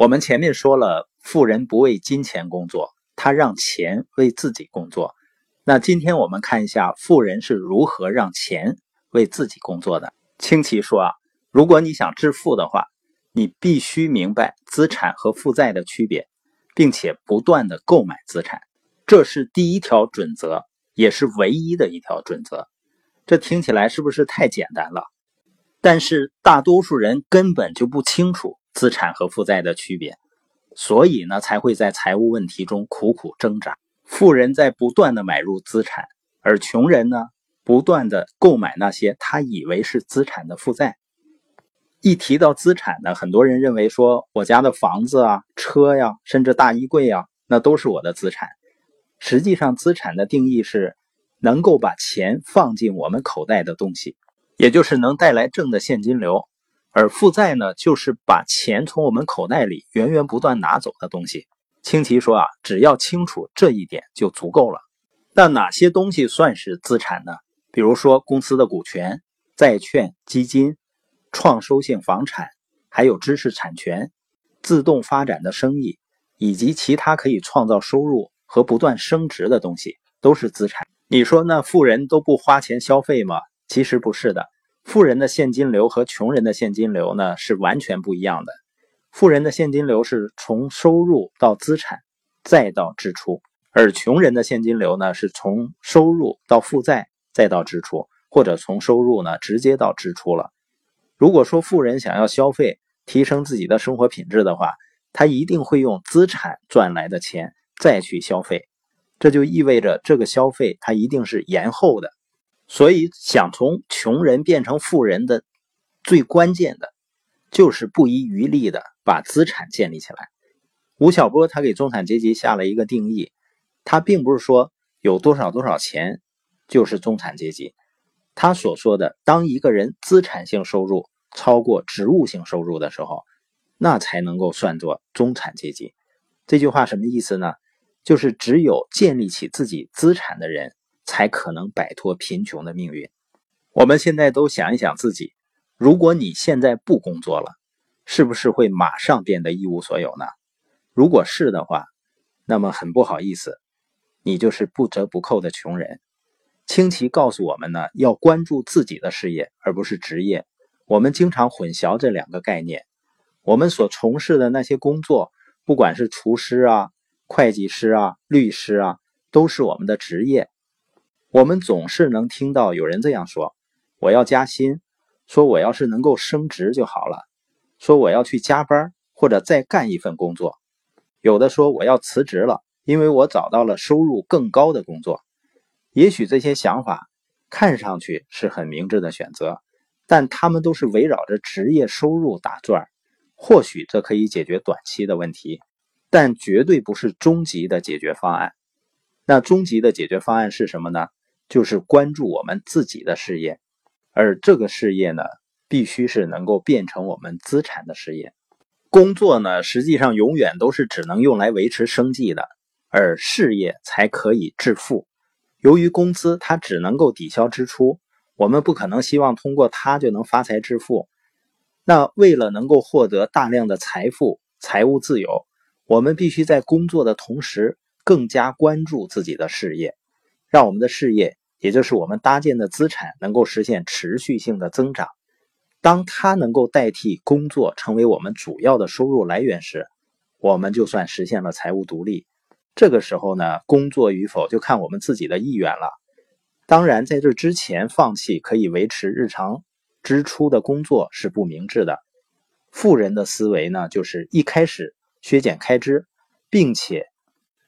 我们前面说了，富人不为金钱工作，他让钱为自己工作。那今天我们看一下富人是如何让钱为自己工作的。清奇说啊，如果你想致富的话，你必须明白资产和负债的区别，并且不断的购买资产，这是第一条准则，也是唯一的一条准则。这听起来是不是太简单了？但是大多数人根本就不清楚。资产和负债的区别，所以呢才会在财务问题中苦苦挣扎。富人在不断的买入资产，而穷人呢不断的购买那些他以为是资产的负债。一提到资产呢，很多人认为说我家的房子啊、车呀，甚至大衣柜啊，那都是我的资产。实际上，资产的定义是能够把钱放进我们口袋的东西，也就是能带来正的现金流。而负债呢，就是把钱从我们口袋里源源不断拿走的东西。清奇说啊，只要清楚这一点就足够了。那哪些东西算是资产呢？比如说公司的股权、债券、基金、创收性房产，还有知识产权、自动发展的生意，以及其他可以创造收入和不断升值的东西，都是资产。你说那富人都不花钱消费吗？其实不是的。富人的现金流和穷人的现金流呢是完全不一样的。富人的现金流是从收入到资产，再到支出；而穷人的现金流呢是从收入到负债，再到支出，或者从收入呢直接到支出了。如果说富人想要消费，提升自己的生活品质的话，他一定会用资产赚来的钱再去消费，这就意味着这个消费他一定是延后的。所以，想从穷人变成富人的最关键的，就是不遗余力的把资产建立起来。吴晓波他给中产阶级下了一个定义，他并不是说有多少多少钱就是中产阶级。他所说的，当一个人资产性收入超过职务性收入的时候，那才能够算作中产阶级。这句话什么意思呢？就是只有建立起自己资产的人。才可能摆脱贫穷的命运。我们现在都想一想自己，如果你现在不工作了，是不是会马上变得一无所有呢？如果是的话，那么很不好意思，你就是不折不扣的穷人。清奇告诉我们呢，要关注自己的事业，而不是职业。我们经常混淆这两个概念。我们所从事的那些工作，不管是厨师啊、会计师啊、律师啊，都是我们的职业。我们总是能听到有人这样说：“我要加薪，说我要是能够升职就好了，说我要去加班或者再干一份工作。”有的说我要辞职了，因为我找到了收入更高的工作。也许这些想法看上去是很明智的选择，但他们都是围绕着职业收入打转。或许这可以解决短期的问题，但绝对不是终极的解决方案。那终极的解决方案是什么呢？就是关注我们自己的事业，而这个事业呢，必须是能够变成我们资产的事业。工作呢，实际上永远都是只能用来维持生计的，而事业才可以致富。由于工资它只能够抵消支出，我们不可能希望通过它就能发财致富。那为了能够获得大量的财富、财务自由，我们必须在工作的同时更加关注自己的事业，让我们的事业。也就是我们搭建的资产能够实现持续性的增长，当它能够代替工作成为我们主要的收入来源时，我们就算实现了财务独立。这个时候呢，工作与否就看我们自己的意愿了。当然，在这之前放弃可以维持日常支出的工作是不明智的。富人的思维呢，就是一开始削减开支，并且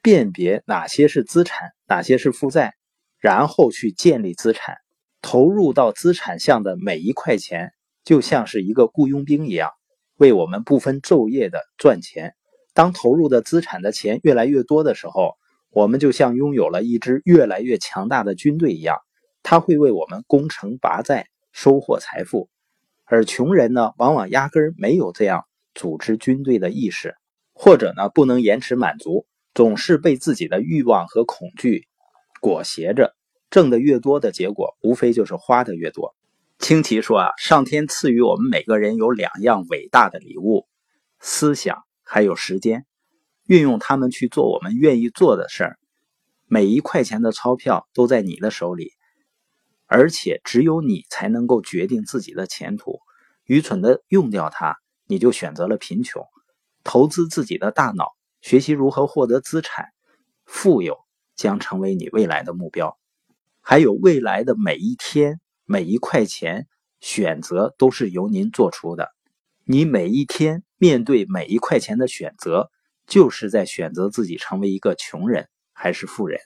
辨别哪些是资产，哪些是负债。然后去建立资产，投入到资产项的每一块钱，就像是一个雇佣兵一样，为我们不分昼夜的赚钱。当投入的资产的钱越来越多的时候，我们就像拥有了一支越来越强大的军队一样，他会为我们攻城拔寨，收获财富。而穷人呢，往往压根儿没有这样组织军队的意识，或者呢，不能延迟满足，总是被自己的欲望和恐惧。裹挟着挣的越多的结果，无非就是花的越多。清奇说啊，上天赐予我们每个人有两样伟大的礼物：思想还有时间，运用它们去做我们愿意做的事儿。每一块钱的钞票都在你的手里，而且只有你才能够决定自己的前途。愚蠢的用掉它，你就选择了贫穷。投资自己的大脑，学习如何获得资产，富有将成为你未来的目标。还有未来的每一天，每一块钱，选择都是由您做出的。你每一天面对每一块钱的选择，就是在选择自己成为一个穷人还是富人。